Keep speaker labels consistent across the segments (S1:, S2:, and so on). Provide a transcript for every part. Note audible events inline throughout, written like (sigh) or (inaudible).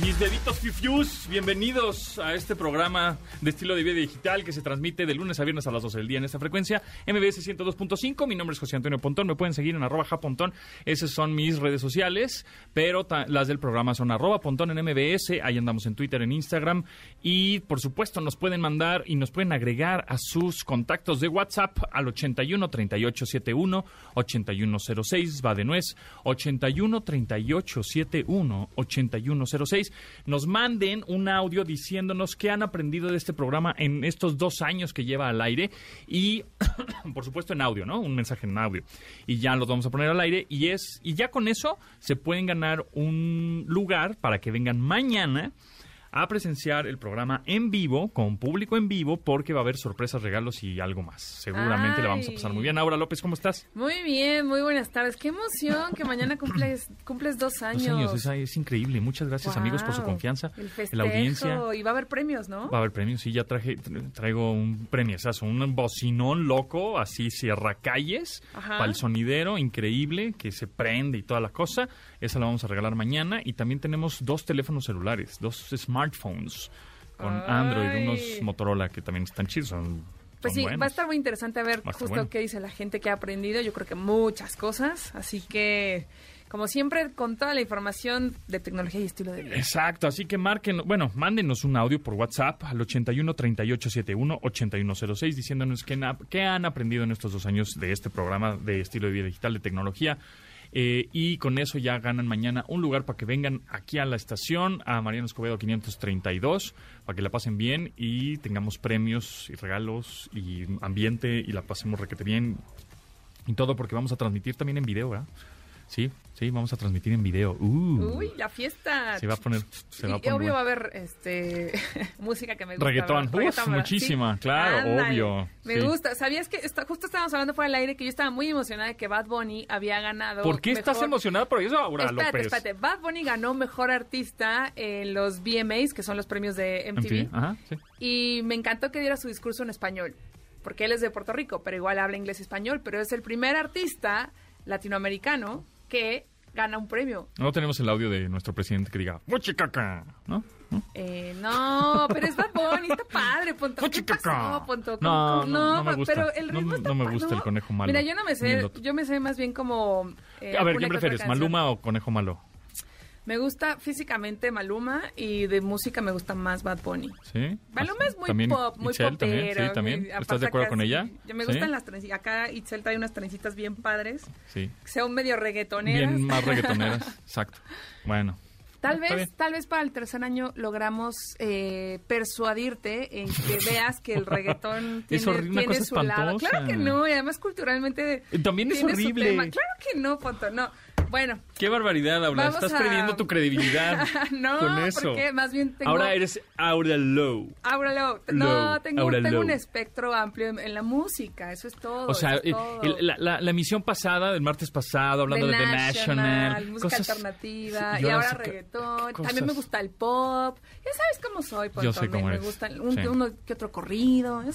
S1: Mis deditos fifius, bienvenidos a este programa de estilo de vida digital que se transmite de lunes a viernes a las 12 del día en esta frecuencia MBS 102.5. Mi nombre es José Antonio Pontón, me pueden seguir en arroba japontón, esas son mis redes sociales, pero las del programa son arroba pontón en MBS, ahí andamos en Twitter, en Instagram y por supuesto nos pueden mandar y nos pueden agregar a sus contactos de WhatsApp al 81 38 71 8106, va de nuez, 81 38 71 8106 nos manden un audio diciéndonos qué han aprendido de este programa en estos dos años que lleva al aire y, (coughs) por supuesto, en audio, ¿no? Un mensaje en audio. Y ya los vamos a poner al aire y, es, y ya con eso se pueden ganar un lugar para que vengan mañana a presenciar el programa en vivo, con público en vivo, porque va a haber sorpresas, regalos y algo más. Seguramente le vamos a pasar muy bien. Aura López, ¿cómo estás?
S2: Muy bien, muy buenas tardes. Qué emoción que mañana cumples, cumples dos años.
S1: Dos años, es, increíble. Muchas gracias amigos por su confianza.
S2: El festejo, la audiencia. Y va a haber premios, ¿no?
S1: Va a haber premios, sí, ya traje, traigo un premio, un bocinón loco, así cierra calles, para el sonidero, increíble, que se prende y toda la cosa. Esa la vamos a regalar mañana. Y también tenemos dos teléfonos celulares, dos smartphones con Android, unos Motorola que también están chidos.
S2: pues sí, va a estar muy interesante ver justo qué dice la gente que ha aprendido. Yo creo que muchas cosas. Así que como siempre, con toda la información de tecnología y estilo de vida.
S1: Exacto, así que marquen, bueno, mándenos un audio por WhatsApp al 81 3871 8106 diciéndonos qué, qué han aprendido en estos dos años de este programa de estilo de vida digital de tecnología. Eh, y con eso ya ganan mañana un lugar para que vengan aquí a la estación, a Mariano Escobedo 532, para que la pasen bien y tengamos premios y regalos y ambiente y la pasemos requete bien. Y todo porque vamos a transmitir también en video, ¿verdad? Sí, sí, vamos a transmitir en video.
S2: Uh. Uy, la fiesta.
S1: Se va a poner. Se va a poner
S2: obvio va a haber este, (laughs) música que me gusta.
S1: Reggaetón, muchísima, claro, obvio.
S2: Me gusta. ¿Sabías que justo estábamos hablando fuera del aire que yo estaba muy emocionada de que Bad Bunny había ganado.
S1: ¿Por qué estás emocionada por eso, Aura
S2: espérate,
S1: López?
S2: Espérate, Bad Bunny ganó mejor artista en los VMAs, que son los premios de MTV.
S1: Ajá, sí.
S2: Y me encantó que diera su discurso en español. Porque él es de Puerto Rico, pero igual habla inglés y español. Pero es el primer artista latinoamericano que gana un premio.
S1: No tenemos el audio de nuestro presidente que diga ¡Fuchicaca! ¿No?
S2: ¿No? Eh, no, pero es Bad Bunny, está padre, Ponto. ¿Qué pasó,
S1: Ponto? No, no, no, me gusta. Pero el ritmo
S2: no,
S1: me gusta el conejo malo.
S2: Mira, yo no me sé, yo me sé más bien como...
S1: Eh, a ver, ¿qué prefieres, Maluma o conejo malo?
S2: Me gusta físicamente Maluma y de música me gusta más Bad Bunny.
S1: ¿Sí?
S2: Maluma es muy pop, muy Itzel,
S1: popero.
S2: También,
S1: sí, también. ¿Estás de acuerdo con ella?
S2: Me gustan las trencitas. Acá Itzel trae unas trencitas bien padres.
S1: Sí.
S2: Que sean medio reggaetoneras.
S1: Bien más (laughs) reggaetoneras, exacto. Bueno.
S2: Tal vez, tal vez para el tercer año logramos eh, persuadirte en que (laughs) veas que el reggaetón tiene,
S1: es una
S2: tiene
S1: cosa
S2: su
S1: espantosa.
S2: lado. Claro que no, y además culturalmente
S1: también es horrible.
S2: Claro que no, Ponto, no. Bueno.
S1: Qué barbaridad, Aura. Estás perdiendo tu credibilidad (laughs)
S2: no,
S1: con eso.
S2: porque más bien tengo...
S1: Ahora eres Aura Low.
S2: Aura Low. No, tengo, tengo un espectro amplio en, la música. Eso es todo.
S1: O sea, la, la, emisión pasada, del martes pasado, hablando de The National.
S2: música alternativa. y ahora reggaetón. También me gusta el pop. Ya sabes cómo soy, Yo sé cómo me, me gusta un, uno que otro corrido. ¿no?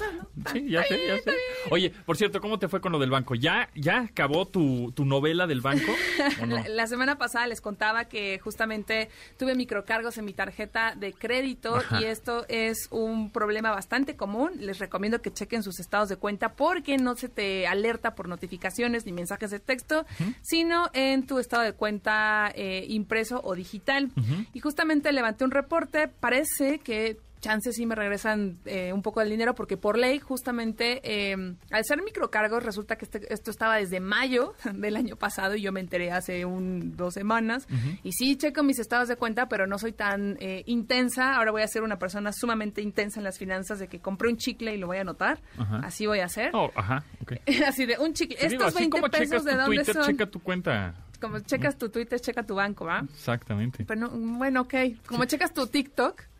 S1: Sí, ya sé, ya sé. Oye, por cierto, ¿cómo te fue con lo del banco? ¿Ya, ya acabó tu, tu novela del banco? (laughs) (laughs)
S2: la, semana pasada les contaba que justamente tuve microcargos en mi tarjeta de crédito y esto es un problema bastante común. Les recomiendo que chequen sus estados de cuenta porque no se te alerta por notificaciones ni mensajes de texto, sino en tu estado de cuenta eh, impreso o digital. Y justamente levanté un reporte, parece que chances sí me regresan eh, un poco del dinero porque por ley justamente eh, al ser microcargos resulta que este, esto estaba desde mayo (laughs) del año pasado y yo me enteré hace un dos semanas. Y sí checo mis estados de cuenta pero no soy tan eh, intensa. Ahora voy a ser una persona sumamente intensa en las finanzas de que compré un chicle y lo voy a anotar. Así voy a hacer.
S1: Oh, ajá, (laughs)
S2: así de un chicle. Estos 20 pesos de dónde
S1: Twitter,
S2: son
S1: checa tu cuenta.
S2: Como checas tu Twitter, checa tu banco, ¿va?
S1: Exactamente.
S2: Pero bueno, ok. Como checas tu TikTok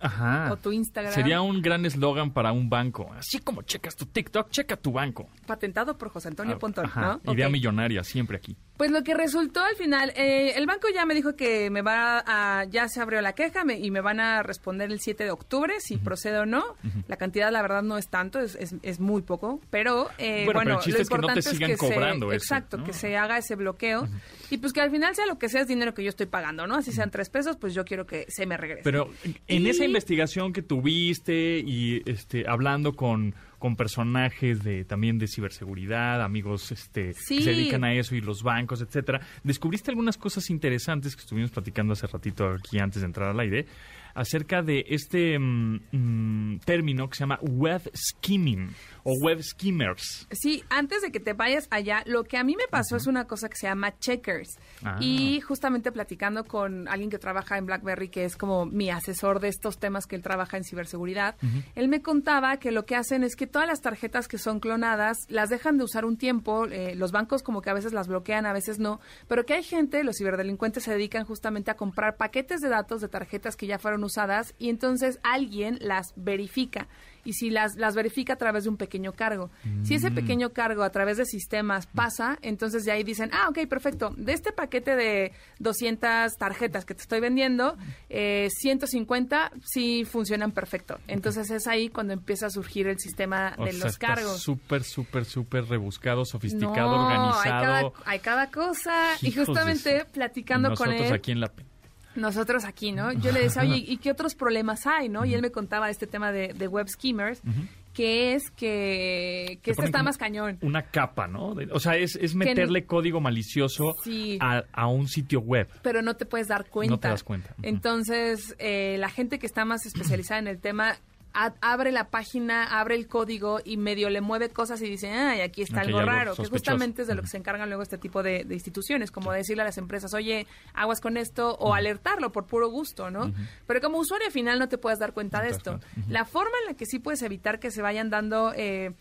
S2: o tu Instagram.
S1: Sería un gran eslogan para un banco. Así como checas tu TikTok, checa tu banco.
S2: Patentado por José Antonio ah, Pontón,
S1: ¿no? Idea millonaria, siempre aquí.
S2: Pues lo que resultó al final, eh, el banco ya me dijo que me va a, ya se abrió la queja me- y me van a responder el 7 de octubre si procede o no. La cantidad, la verdad, no es tanto, es, es, es muy poco, pero eh,
S1: Bueno,
S2: bueno,
S1: pero el chiste
S2: lo
S1: es que no te
S2: importante es
S1: sigan
S2: que
S1: cobrando
S2: se,
S1: eso,
S2: exacto,
S1: ¿no?
S2: que se haga ese bloqueo y pues que al final sea lo que sea es dinero que yo estoy pagando, ¿no? Así sean tres pesos, pues yo quiero que se me regrese.
S1: Pero en
S2: Y-
S1: esa investigación que tuviste y este hablando con, con personajes de también de ciberseguridad, amigos este que se dedican a eso y los bancos, etcétera, descubriste algunas cosas interesantes que estuvimos platicando hace ratito aquí antes de entrar al aire acerca de este mm, mm, término que se llama web skimming o web skimmers.
S2: Sí, antes de que te vayas allá, lo que a mí me pasó es una cosa que se llama checkers.
S1: Ah.
S2: Y justamente platicando con alguien que trabaja en BlackBerry, que es como mi asesor de estos temas que él trabaja en ciberseguridad, él me contaba que lo que hacen es que todas las tarjetas que son clonadas las dejan de usar un tiempo, eh, los bancos como que a veces las bloquean, a veces no, pero que hay gente, los ciberdelincuentes se dedican justamente a comprar paquetes de datos de tarjetas que ya fueron usadas y entonces alguien las verifica y si las, las verifica a través de un pequeño cargo. Si
S1: Mm.
S2: ese pequeño cargo a través de sistemas pasa, entonces de ahí dicen, ah, ok, perfecto, de este paquete de 200 tarjetas que te estoy vendiendo, eh, 150 sí funcionan perfecto. Entonces es ahí cuando empieza a surgir el sistema
S1: O
S2: de
S1: sea,
S2: los cargos.
S1: súper, súper, súper rebuscado, sofisticado,
S2: No, Hay
S1: organizado.
S2: cada, hay cada cosa. y
S1: Hijos
S2: justamente platicando con
S1: Nosotros
S2: él.
S1: aquí en la
S2: nosotros aquí, ¿no? Yo le decía, oye, ¿y qué otros problemas hay, no? Y él me contaba este tema de, de web skimmers, que es que, que
S1: Te
S2: este está más cañón.
S1: Una capa, ¿no? O sea, es, es meterle código malicioso
S2: Sí.
S1: a, a un sitio web.
S2: pero no te puedes dar cuenta.
S1: No te das cuenta.
S2: Entonces, eh, la gente que está más especializada en el tema a- abre la página, abre el código y medio le mueve cosas y dice, ay, aquí está algo raro, que justamente es de lo que se encargan luego este tipo de, de instituciones, como decirle a las empresas, oye, aguas con esto, o alertarlo por puro gusto, ¿no? Pero como usuario final no te puedes dar cuenta de esto. La forma en la que sí puedes evitar que se vayan dando... eh,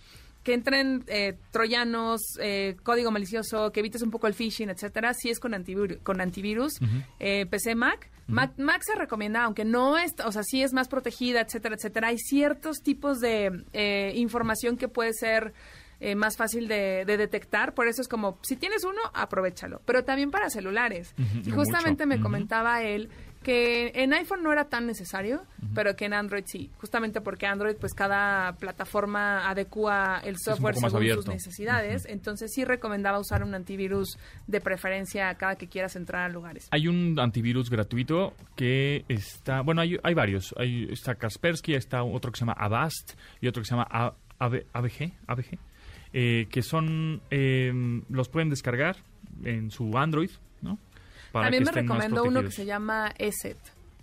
S2: que entren eh, troyanos, eh, código malicioso, que evites un poco el phishing, etcétera, sí es con antivirus, con antivirus eh, PC Mac. Mac. Mac se recomienda, aunque no es, o sea, sí es más protegida, etcétera, etcétera. Hay ciertos tipos de eh, información que puede ser eh, más fácil de, de detectar, por eso es como, si tienes uno, aprovechalo. Pero también para celulares. Y justamente me comentaba él que en iPhone no era tan necesario, pero que en Android sí, justamente porque Android pues cada plataforma adecua el software según sus
S1: abierto.
S2: necesidades, entonces sí recomendaba usar un antivirus de preferencia cada que quieras entrar a lugares.
S1: Hay un antivirus gratuito que está, bueno, hay, hay varios. Hay, está Kaspersky, está otro que se llama Avast y otro que se llama A- AB ABG, ABG eh, que son, eh, los pueden descargar en su Android. Para
S2: También
S1: que
S2: me recomendó uno que se llama ESET.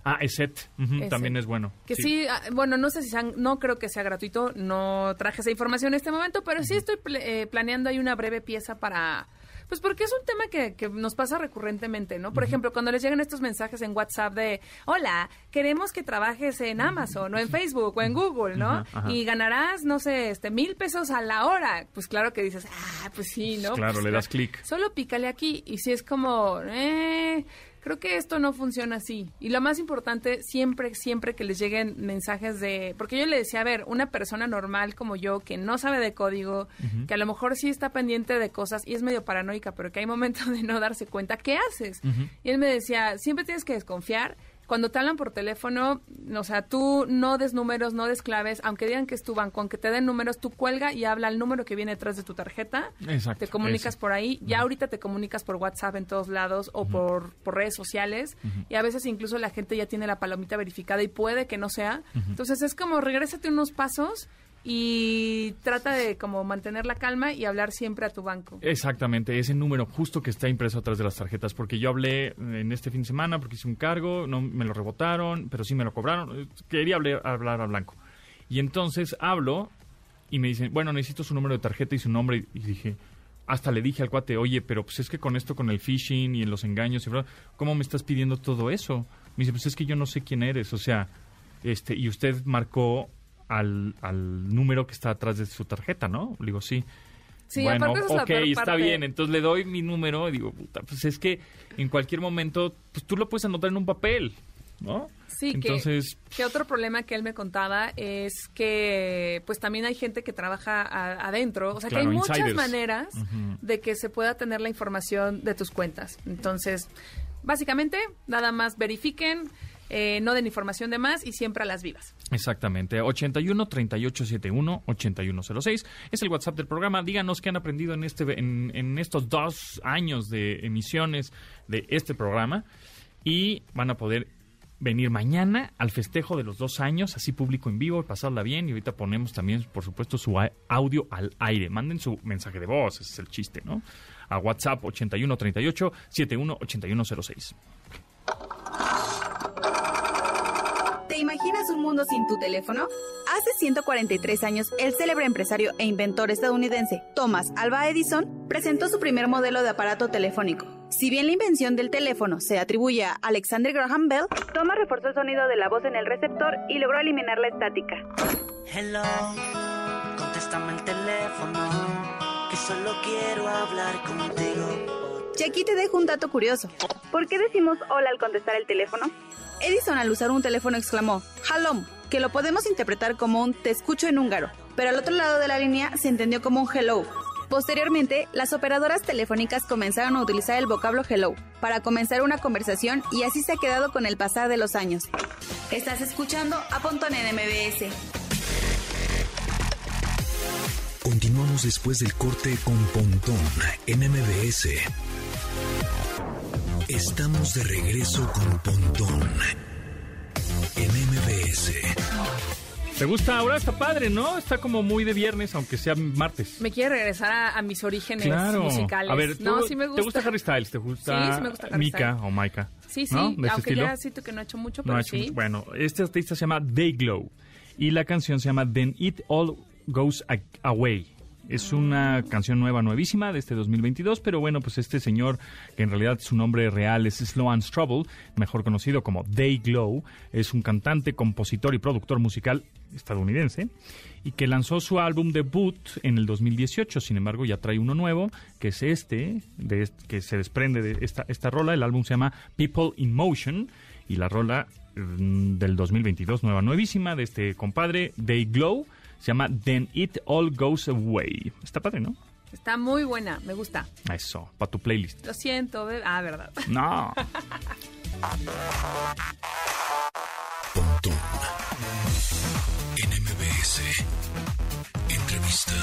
S1: Ah, ESET,
S2: ESET.
S1: también es bueno.
S2: Que sí, ah, bueno, no sé si sean, no creo que sea gratuito, no traje esa información en este momento, pero sí estoy pl- eh, planeando ahí una breve pieza para, pues porque es un tema que, que nos pasa recurrentemente, ¿no? Por ejemplo, cuando les llegan estos mensajes en WhatsApp de, hola, queremos que trabajes en Amazon o en Facebook o en Google, ¿no? Y ganarás, no sé, este, mil pesos a la hora. Pues claro que dices, ah, pues sí, ¿no?
S1: Claro,
S2: Pues,
S1: le das
S2: claro.
S1: clic.
S2: Solo pícale aquí y si es como, eh, creo que esto no funciona así. Y lo más importante, siempre, siempre que les lleguen mensajes de, porque yo le decía, a ver, una persona normal como yo que no sabe de código, que a lo mejor sí está pendiente de cosas y es medio paranoica, pero que hay momentos (laughs) de no darse cuenta, ¿qué haces? Y él me decía, siempre tienes que desconfiar. Cuando te hablan por teléfono, o sea, tú no des números, no des claves, aunque digan que es tu banco, aunque te den números, tú cuelga y habla el número que viene detrás de tu tarjeta.
S1: Exacto,
S2: Te comunicas por ahí. Ya ahorita te comunicas por WhatsApp en todos lados o por, por redes sociales. Y a veces incluso la gente ya tiene la palomita verificada y puede que no sea. Entonces es como regrésate unos pasos y trata de como mantener la calma y hablar siempre a tu banco.
S1: Exactamente, ese número justo que está impreso atrás de las tarjetas, porque yo hablé en este fin de semana porque hice un cargo, no me lo rebotaron, pero sí me lo cobraron, eh, quería hablar, a blanco. Y entonces hablo y me dicen, bueno, necesito su número de tarjeta y su nombre, y dije, hasta le dije al cuate, oye, pero pues es que con esto, con el phishing y los engaños, y ¿cómo me estás pidiendo todo eso? Me dice, pues es que yo no sé quién eres, o sea, este, y usted marcó al, al número que está atrás de su tarjeta, ¿no? Le digo, sí.
S2: Sí,
S1: bueno,
S2: es
S1: ok, está
S2: parte.
S1: bien. Entonces le doy mi número y digo, puta, pues es que en cualquier momento, pues tú lo puedes anotar en un papel. ¿no?
S2: Sí,
S1: Entonces,
S2: que, que otro problema que él me contaba es que pues también hay gente que trabaja a- adentro, o sea
S1: Claro,
S2: que hay muchas maneras de que se pueda tener la información de tus cuentas. Entonces, básicamente, nada más verifiquen, eh, no den información de más y siempre a las vivas.
S1: Exactamente, 81 3871 8106 es el WhatsApp del programa. Díganos qué han aprendido en este en, estos dos años de emisiones de este programa y van a poder venir mañana al festejo de los dos años, así público en vivo, pasarla bien. Y ahorita ponemos también, por supuesto, su audio al aire. Manden su mensaje de voz, ese es el chiste, ¿no? A WhatsApp 81 38
S3: un mundo sin tu teléfono? Hace 143 años, el célebre empresario e inventor estadounidense Thomas Alva Edison presentó su primer modelo de aparato telefónico. Si bien la invención del teléfono se atribuye a Alexander Graham Bell, Thomas reforzó el sonido de la voz en el receptor y logró eliminar la estática.
S4: Hello, contéstame el teléfono, que solo quiero hablar contigo.
S3: Y aquí te dejo un dato curioso. ¿Por qué decimos hola al contestar el teléfono? Edison al usar un teléfono exclamó Halom, que lo podemos interpretar como un te escucho en húngaro, pero al otro lado de la línea se entendió como un hello. Posteriormente, las operadoras telefónicas comenzaron a utilizar el vocablo hello para comenzar una conversación y así se ha quedado con el pasar de los años. Estás escuchando a Pontón en MBS.
S5: Continuamos después del corte con Pontón en MBS. Estamos de regreso con Pontón en MBS.
S1: ¿Te gusta ahora? Está padre, ¿no? Está como muy de viernes, aunque sea martes.
S2: Me quiere regresar a, a mis orígenes
S1: Claro.
S2: musicales.
S1: A ver, ¿tú-
S2: no, sí me gusta.
S1: ¿te gusta Harry Styles? ¿Te gusta,
S2: Sí, sí me gusta Harry
S1: Mika
S2: Styles.
S1: o Maika?
S2: Sí, sí,
S1: ¿No? ¿De ese
S2: aunque
S1: estilo?
S2: ya siento que no ha hecho mucho,
S1: No
S2: pero
S1: ha hecho
S2: sí.
S1: mucho. Bueno, este artista se llama Dayglow y la canción se llama Then It All Goes Away. Es una canción nueva, nuevísima, de este 2022, pero bueno, pues este señor, que en realidad su nombre real es Sloan Strobel, mejor conocido como Dayglow, es un cantante, compositor y productor musical estadounidense, y que lanzó su álbum debut en el 2018, sin embargo ya trae uno nuevo, que es este, de que se desprende de esta, esta rola, el álbum se llama People in Motion, y la rola mm, del 2022, nueva, nuevísima, de este compadre, Dayglow, se llama Then It All Goes Away. Está padre, ¿no?
S2: Está muy buena, me gusta.
S1: Eso, para tu playlist.
S2: Lo siento, bebé. Ah, verdad.
S1: No.
S5: Pontón en MBS. Entrevista.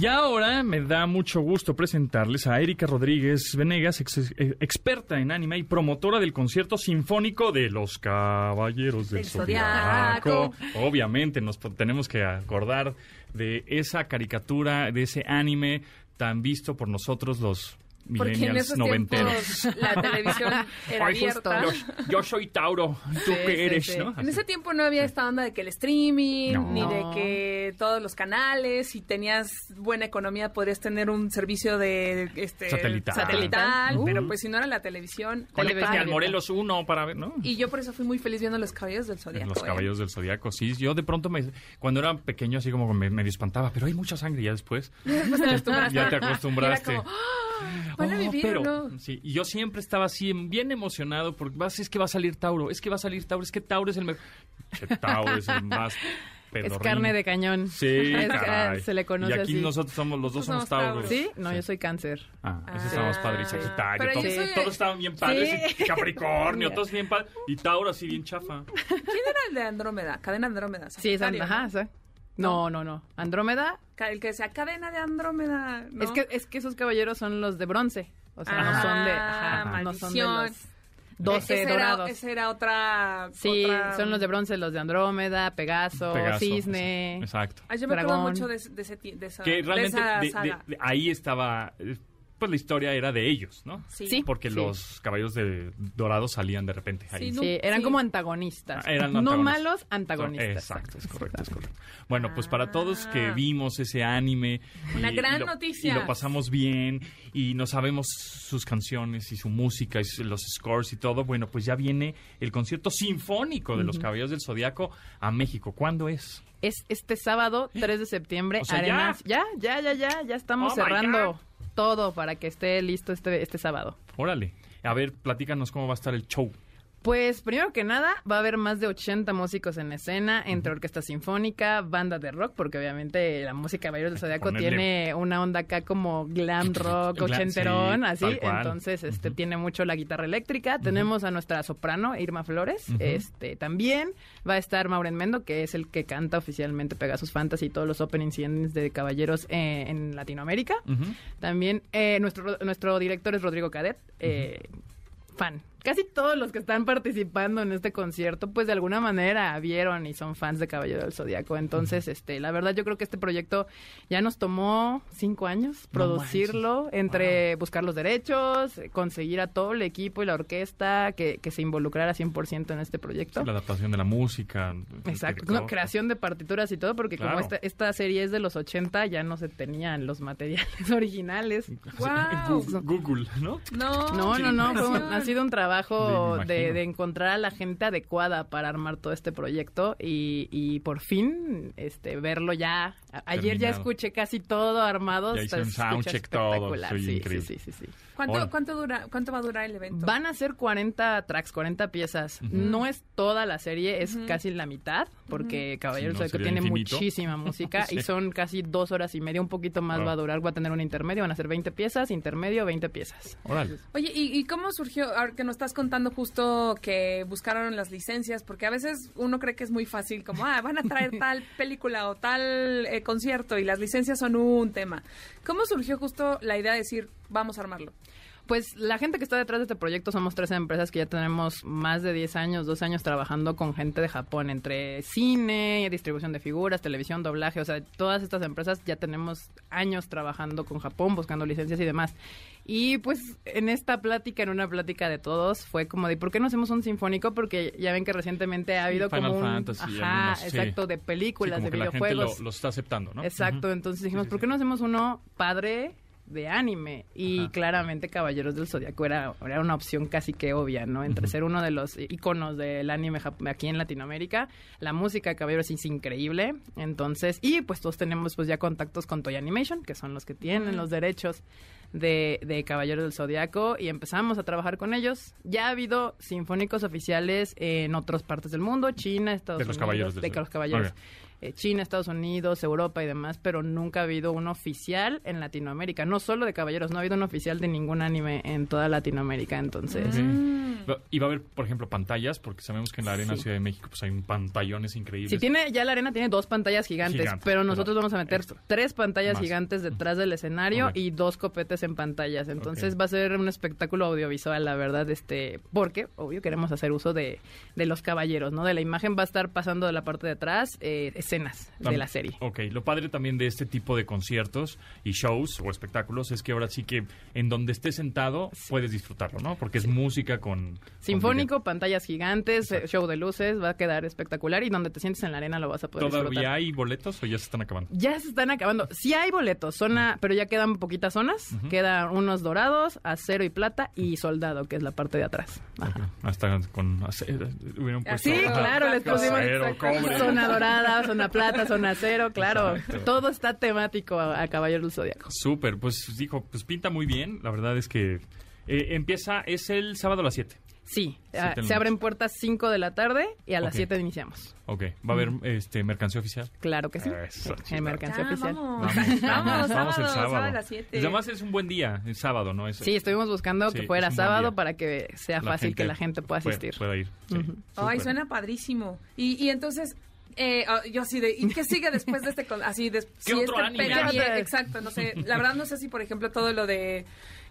S1: Y ahora me da mucho gusto presentarles a Erika Rodríguez Venegas, ex- experta en anime y promotora del concierto sinfónico de los Caballeros del Zodiaco. Obviamente nos tenemos que acordar de esa caricatura, de ese anime tan visto por nosotros los
S2: Porque en esos
S1: noventeros.
S2: tiempos la (laughs) televisión era
S1: Ay, justo,
S2: abierta.
S1: yo, yo soy Tauro, ¿tú
S6: Sí,
S1: qué eres?
S6: sí.
S1: ¿no?
S2: En ese tiempo no había esta onda de que el streaming,
S1: No.
S2: ni de que todos los canales, si tenías buena economía podrías tener un servicio de este
S1: Satelital.
S2: satelital,
S6: Uh.
S2: pero pues si no era la televisión,
S1: Conéctate al Morelos 1 para ver, ¿no?
S2: Y yo por eso fui muy feliz viendo los caballos del zodiaco.
S1: Los
S2: ¿eh?
S1: caballos del zodiaco, sí. Yo de pronto, me, cuando era pequeño, así como me medio espantaba, pero hay mucha sangre ya después. (laughs)
S2: Después te acostumbraste. (laughs)
S1: Ya te acostumbraste.
S2: Como, ¡ah! (gasps) ¿Van a
S1: Oh,
S2: vivir
S1: pero,
S2: o no?
S1: Sí, y yo siempre estaba así, bien emocionado, porque vas, es que va a salir Tauro, es que va a salir Tauro, es que Tauro es el mejor. Tauro es el más
S6: Es
S1: pedorrín.
S6: carne de cañón.
S1: Sí, (laughs)
S6: Es-
S1: caray.
S6: se le conoce
S1: Y aquí
S6: así.
S1: nosotros somos, los dos somos
S2: Tauros.
S6: ¿Sí? No, yo soy cáncer.
S1: Ah, ese
S2: Ah,
S1: estamos padre y. Sagitario.
S2: Pero yo
S1: Todos,
S2: soy-
S1: todos estaban bien padres.
S6: Sí.
S1: y Capricornio, (laughs) todos bien padres. Y Tauro así bien chafa.
S2: ¿Quién era el de Andrómeda? Cadena Andrómeda.
S6: Sí, es
S2: Sagitario,
S6: ajá,
S2: ¿no?
S6: No, no. Andrómeda,
S2: El que decía cadena de Andrómeda. ¿no?
S6: es que es que esos caballeros son los de bronce. O sea, no son de,
S2: Ah,
S6: ajá, no son de
S2: maldición.
S6: los 12
S2: Ese era-
S6: dorados.
S2: Esa era otra.
S6: Sí,
S2: otra-
S6: son los de bronce, los de Andrómeda, Pegaso,
S1: Pegaso,
S6: Cisne.
S1: Exacto.
S2: Ay, yo me acuerdo mucho de, de ese, ti- de esa,
S1: que
S2: de
S1: realmente
S2: esa
S1: de-
S2: saga.
S1: de- ahí estaba, eh, pues la historia era de ellos, ¿no?
S2: Sí.
S6: Sí.
S1: Porque los caballos de dorados salían de repente ahí.
S2: Sí, no-
S6: Sí, eran
S2: Sí.
S6: como antagonistas.
S1: Ah, eran
S6: no
S1: antagonistas.
S6: malos, antagonistas.
S1: Exacto, es correcto, es correcto. Bueno, pues para todos que
S2: Ah.
S1: vimos ese anime.
S2: Una
S1: y-
S2: gran
S1: y lo-
S2: noticia.
S1: Y lo pasamos bien y no sabemos sus canciones y su música y los scores y todo. Bueno, pues ya viene el concierto sinfónico de los Caballeros del Zodiaco a México. ¿Cuándo es?
S6: Es este sábado, 3 de septiembre,
S1: O sea,
S6: Arenas. Ya, ya, ya, ya, ya estamos
S1: Oh, my
S6: cerrando
S1: God.
S6: Todo para que esté listo este, este sábado.
S1: Órale. A ver, platícanos cómo va a estar el show.
S6: Pues primero que nada, va a haber más de 80 músicos en escena, entre orquesta sinfónica, banda de rock, porque obviamente la música de Caballeros del Zodiaco
S1: Ponerle-
S6: tiene una onda acá como glam (laughs) rock, ochenterón,
S1: sí,
S6: así. Entonces, este tiene mucho la guitarra eléctrica. Tenemos a nuestra soprano, Irma Flores. Este también va a estar Maureen Mendo, que es el que canta oficialmente Pegasus Fantasy y todos los openings de Caballeros eh, en Latinoamérica. También eh, nuestro, nuestro director es Rodrigo Cadet, eh, fan. Casi todos los que están participando en este concierto, pues de alguna manera vieron y son fans de Caballero del Zodíaco. Entonces, este, la verdad yo creo que este proyecto ya nos tomó cinco años
S1: No
S6: producirlo, entre buscar los derechos, conseguir a todo el equipo y la orquesta que, que se involucrara 100% en este proyecto.
S1: La adaptación de la música.
S6: Exacto, no, creación de partituras y todo, porque
S1: Claro.
S6: como esta, esta serie es de los 80, ya no se tenían los materiales (laughs) originales. (laughs)
S2: ¡Guau!
S1: Gu- Google, ¿no?
S2: No,
S6: No, no, no, fue ha sido un trabajo
S1: Sí, me
S6: de, encontrar a la gente adecuada para armar todo este proyecto y, y por fin este verlo ya. A- Ayer ya escuché casi todo armado.
S1: Ya
S6: se escucha
S1: soundcheck todo,
S6: espectacular.
S1: soy
S6: Sí, sí,
S1: increíble.
S6: sí, sí, sí.
S2: ¿Cuánto, cuánto, dura, ¿Cuánto va a durar el evento?
S6: Van a ser 40 tracks, 40 piezas. No es toda la serie, es casi la mitad, porque Caballeros
S1: Sí, no,
S6: del Zodiaco
S1: sería
S6: tiene
S1: infinito.
S6: muchísima (laughs) música
S1: Sí.
S6: y son casi dos horas y media, un poquito más
S1: Wow.
S6: va a durar. Va a tener un intermedio, van a ser 20 piezas, intermedio, 20 piezas.
S1: Órale.
S2: Oye, ¿y, y cómo surgió, ahora que nos estás contando justo que buscaron las licencias? Porque a veces uno cree que es muy fácil, como, ah, van a traer tal (laughs) película o tal eh, concierto y las licencias son un tema. ¿Cómo surgió justo la idea de decir, vamos a armarlo?
S6: Pues la gente que está detrás de este proyecto somos tres empresas que ya tenemos más de 10 años, dos años trabajando con gente de Japón, entre cine, distribución de figuras, televisión, doblaje, o sea, todas estas empresas ya tenemos años trabajando con Japón, buscando licencias y demás. Y pues en esta plática, en una plática de todos, fue como de, ¿por qué no hacemos un sinfónico? Porque ya ven que recientemente ha habido
S1: Final
S6: como un...
S1: Fantasy,
S6: ajá,
S1: algunos, sí.
S6: exacto, de
S1: Sí,
S6: películas,
S1: como
S6: de
S1: que la gente
S6: videojuegos.
S1: lo, lo está aceptando, ¿no?
S6: Exacto, entonces dijimos,
S1: sí,
S6: ¿por qué no hacemos uno padre de anime? Y
S1: Ajá.
S6: claramente Caballeros del Zodiaco era, era una opción casi que obvia, ¿no? Entre ser uno de los iconos del anime aquí en Latinoamérica, la música de Caballeros es increíble, entonces, y pues todos tenemos pues ya contactos con Toy Animation, que son los que tienen los derechos de, de Caballeros del Zodiaco y empezamos a trabajar con ellos. Ya ha habido sinfónicos oficiales en otras partes del mundo, China, Estados
S1: De los
S6: Unidos,
S1: Caballeros del
S6: de los Caballeros
S1: Ok.
S6: Eh, China, Estados Unidos, Europa y demás, pero nunca ha habido uno oficial en Latinoamérica. No solo de caballeros, no ha habido un oficial de ningún anime en toda Latinoamérica. Entonces,
S1: Ok. Va- Y va a haber, por ejemplo, pantallas, porque sabemos que en la Arena
S6: Sí.
S1: Ciudad de México pues hay un pantallones increíbles.
S6: si tiene, ya la arena tiene dos pantallas gigantes,
S1: Gigante,
S6: pero
S1: pero
S6: nosotros vamos a meter
S1: extra.
S6: tres pantallas
S1: Más.
S6: gigantes detrás del escenario y dos copetes en pantallas. Entonces va a ser un espectáculo audiovisual, la verdad, este, porque, obvio, queremos hacer uso de, de los caballeros, ¿no? De la imagen va a estar pasando de la parte de atrás eh, escenas de la serie.
S1: Ok, lo padre también de este tipo de conciertos y shows o espectáculos es que ahora sí que en donde estés sentado puedes disfrutarlo, ¿no? Porque es música con... con
S6: Sinfónico, pantallas gigantes, eh,
S1: Exacto.
S6: show de luces, va a quedar espectacular y donde te sientes en la arena lo vas a poder
S1: ¿Todavía
S6: disfrutar.
S1: hay boletos o ya se están acabando?
S6: Ya se están acabando. Sí hay boletos, zona, pero ya quedan poquitas zonas.
S1: Ujú.
S6: Quedan unos dorados, acero y plata y soldado, que es la parte de atrás. Ajá.
S1: Ok, Hasta con... acero, hubieran puesto-
S6: Sí,
S1: ajá,
S6: claro, les pusimos
S1: acero, cobre.
S6: zona dorada, zona (laughs) plata, zona acero, claro.
S1: Exacto.
S6: Todo está temático a, a Caballero del Zodíaco.
S1: Súper, pues dijo, pues pinta muy bien. La verdad es que eh, empieza, es el sábado a las 7.
S6: Sí, ah, se abren puertas 5 de la tarde y a las
S1: Ok.
S6: 7 iniciamos.
S1: Ok, va a haber este mercancía oficial.
S6: Claro que sí.
S1: Eso,
S6: mercancía
S2: Ya,
S6: oficial.
S2: vamos.
S1: Vamos,
S2: Vamos,
S1: vamos el
S2: sábado, a las siete.
S1: Y además es un buen día, el sábado, ¿no? Es,
S6: Sí, estuvimos buscando
S1: Sí,
S6: que fuera sábado para que sea fácil que la gente pueda
S1: pueda-
S6: asistir.
S1: Pueda ir. sí.
S6: Ujú.
S2: Ay, suena padrísimo. Y, y entonces, eh, ah, yo así de, ¿y qué sigue después de este? con- Así, de, (laughs) si
S1: otro
S2: este
S1: anime?
S2: exacto, no sé. La verdad no sé si, por ejemplo, todo lo de,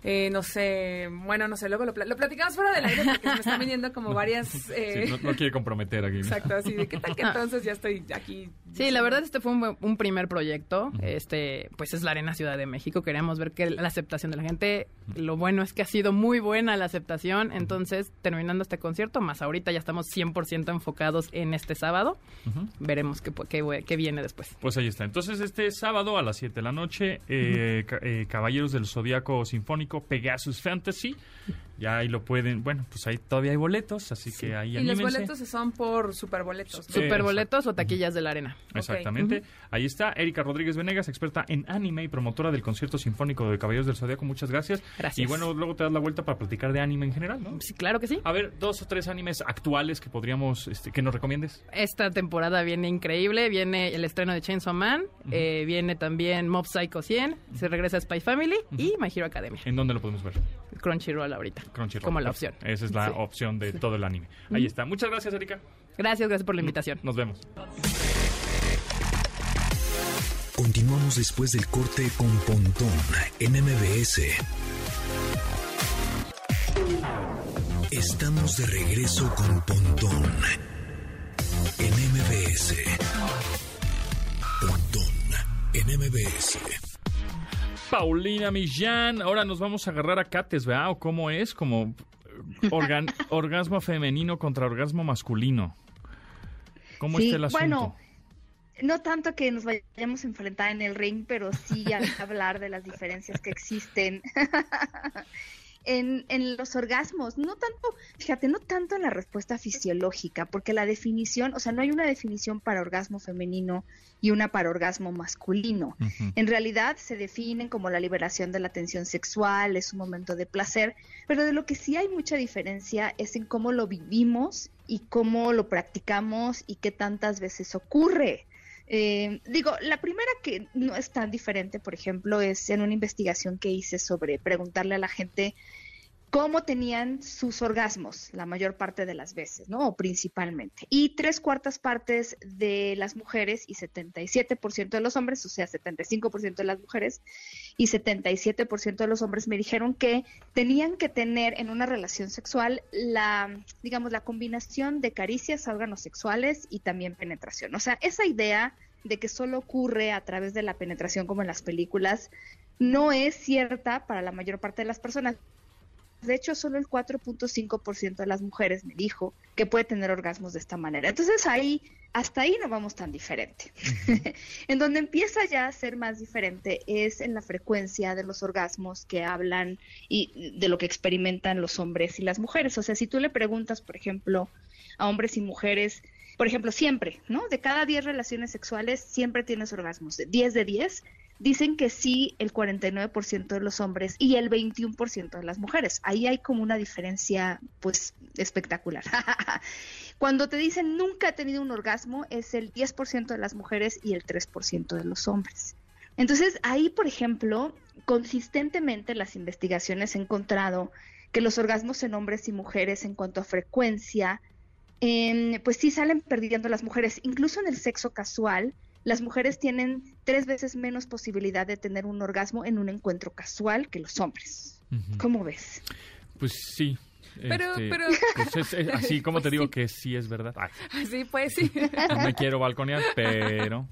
S2: eh, no sé, bueno, no sé, luego lo, pla- lo platicamos fuera del aire porque se me están viniendo como (laughs) varias... eh,
S1: Sí, no, no quiere comprometer aquí.
S2: Exacto, así de, ¿qué tal que (laughs) entonces ya estoy aquí?
S6: Sí, la verdad este fue un, buen- un primer proyecto. Este, pues es la Arena Ciudad de México. Queríamos ver que la aceptación de la gente. Lo bueno es que ha sido muy buena la aceptación. Entonces, terminando este concierto, más ahorita ya estamos 100% enfocados en este sábado. Veremos qué, qué, qué viene después.
S1: Pues ahí está. Entonces, este sábado a las 7 de la noche, eh, ca- eh, Caballeros del Zodíaco Sinfónico, Pegasus Fantasy. Ya ahí lo pueden, bueno, pues ahí todavía hay boletos, así que ahí
S2: Y los
S1: anímense.
S2: boletos son por superboletos. ¿no?
S1: Sí.
S6: Superboletos o taquillas de la arena.
S1: Exactamente. Ahí está Erika Rodríguez Venegas, experta en anime y promotora del concierto sinfónico de Caballeros del Zodíaco. Muchas gracias.
S6: Gracias.
S1: Y bueno, luego te das la vuelta para platicar de anime en general, ¿no?
S6: Sí, claro que sí.
S1: A ver, dos o tres animes actuales que podríamos, este, que nos recomiendes.
S6: Esta temporada viene increíble. Viene el estreno de Chainsaw Man. eh, viene también Mob Psycho 100. Se regresa Spy Family. Y My Hero Academia.
S1: ¿En dónde lo podemos ver?
S6: Crunchyroll ahorita.
S1: Crunchyroll.
S6: Como la opción.
S1: Esa es la
S6: Sí.
S1: opción de todo el anime. Ahí está. Muchas gracias, Erika.
S6: Gracias, gracias por la invitación.
S1: Nos vemos.
S5: Continuamos después del corte con Pontón en MBS. Estamos de regreso con Pontón en MBS. Pontón en MBS.
S1: Paulina Millán, ahora nos vamos a agarrar a cates, ¿verdad? ¿O cómo es? Como eh, organ- (laughs) orgasmo femenino contra orgasmo masculino. ¿Cómo
S7: Sí,
S1: está el asunto?
S7: bueno, no tanto que nos vayamos a enfrentar en el ring, pero sí a (laughs) hablar de las diferencias que existen (laughs) en, en los orgasmos. No tanto, fíjate, no tanto en la respuesta fisiológica, porque la definición, o sea, no hay una definición para orgasmo femenino y una para orgasmo masculino. En realidad se definen como la liberación de la tensión sexual, es un momento de placer, pero de lo que sí hay mucha diferencia es en cómo lo vivimos y cómo lo practicamos y qué tantas veces ocurre. Eh, digo, la primera que no es tan diferente, por ejemplo, es en una investigación que hice sobre preguntarle a la gente cómo tenían sus orgasmos la mayor parte de las veces, ¿no? O principalmente. Y tres cuartas partes de las mujeres y 77% de los hombres, o sea, 75% de las mujeres y 77% de los hombres me dijeron que tenían que tener en una relación sexual la, digamos, la combinación de caricias, órganos sexuales y también penetración. O sea, esa idea de que solo ocurre a través de la penetración como en las películas no es cierta para la mayor parte de las personas. De hecho, solo el 4.5% de las mujeres me dijo que puede tener orgasmos de esta manera. Entonces ahí, hasta ahí no vamos tan diferente. (laughs) en donde empieza ya a ser más diferente es en la frecuencia de los orgasmos que hablan y de lo que experimentan los hombres y las mujeres. O sea, si tú le preguntas, por ejemplo, a hombres y mujeres, por ejemplo, siempre, ¿no? De cada 10 relaciones sexuales, siempre tienes orgasmos. De 10 de 10, dicen que sí el 49% de los hombres y el 21% de las mujeres. Ahí hay como una diferencia, pues, espectacular. (laughs) Cuando te dicen nunca he tenido un orgasmo, es el 10% de las mujeres y el 3% de los hombres. Entonces, ahí, por ejemplo, consistentemente las investigaciones han encontrado que los orgasmos en hombres y mujeres en cuanto a frecuencia, em, pues sí salen perdiendo las mujeres. Incluso en el sexo casual, las mujeres tienen tres veces menos posibilidad de tener un orgasmo en un encuentro casual que los hombres. ¿Cómo ves?
S1: Pues sí.
S2: Pero-
S1: Este,
S2: pero-
S1: pues es- es así como te (laughs) digo
S2: sí.
S1: que sí es verdad. Ay,
S2: Sí, pues sí.
S1: no me quiero balconear, pero...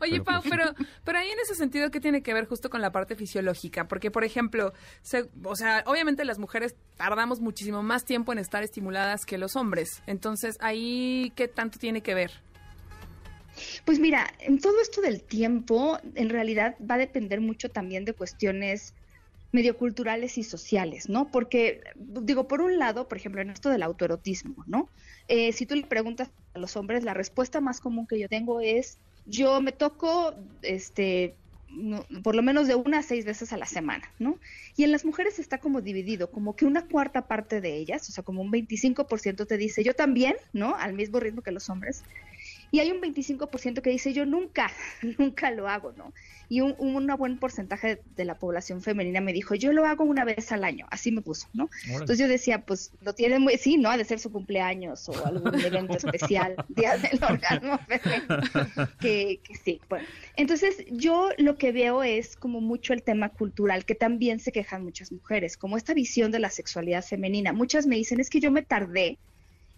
S2: Oye,
S1: Pero,
S2: Pau,
S1: pues,
S2: pero, pero ahí en ese sentido, ¿qué tiene que ver justo con la parte fisiológica? Porque, por ejemplo, se- o sea, obviamente las mujeres tardamos muchísimo más tiempo en estar estimuladas que los hombres. Entonces, ahí, ¿qué tanto tiene que ver?
S7: Pues mira, en todo esto del tiempo, en realidad va a depender mucho también de cuestiones medioculturales y sociales, ¿no? Porque, digo, por un lado, por ejemplo, en esto del autoerotismo, ¿no? Eh, si tú le preguntas a los hombres, la respuesta más común que yo tengo es, yo me toco, este, no- por lo menos de una a seis veces a la semana, ¿no? Y en las mujeres está como dividido, como que una cuarta parte de ellas, o sea, como un 25% te dice, yo también, ¿no? Al mismo ritmo que los hombres. Y hay un 25% que dice, yo nunca, (laughs) nunca lo hago, ¿no? Y un, un buen porcentaje de la población femenina me dijo, yo lo hago una vez al año, así me puso, ¿no? Entonces yo decía, pues lo tiene muy, sí, ¿no? Ha de ser su cumpleaños o algún evento (laughs) especial, Día del Orgasmo (laughs) Femenino, que, que sí, bueno. Entonces yo lo que veo es como mucho el tema cultural, que también se quejan muchas mujeres, como esta visión de la sexualidad femenina. Muchas me dicen, es que yo me tardé